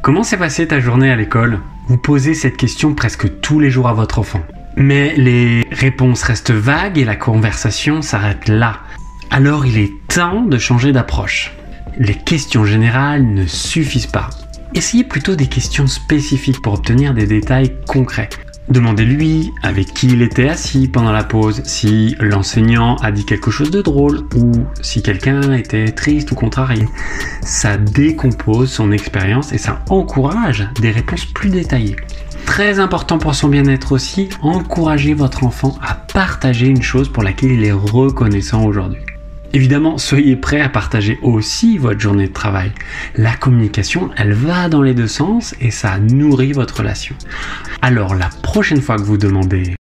Comment s'est passée ta journée à l'école? Vous posez cette question presque tous les jours à votre enfant. Mais les réponses restent vagues et la conversation s'arrête là. Alors il est temps de changer d'approche. Les questions générales ne suffisent pas. Essayez plutôt des questions spécifiques pour obtenir des détails concrets. Demandez-lui avec qui il était assis pendant la pause, si l'enseignant a dit quelque chose de drôle ou si quelqu'un était triste ou contrarié. Ça décompose son expérience et ça encourage des réponses plus détaillées. Très important pour son bien-être aussi, encouragez votre enfant à partager une chose pour laquelle il est reconnaissant aujourd'hui. Évidemment, soyez prêt à partager aussi votre journée de travail. La communication, elle va dans les deux sens et ça nourrit votre relation. Alors la prochaine fois que vous demandez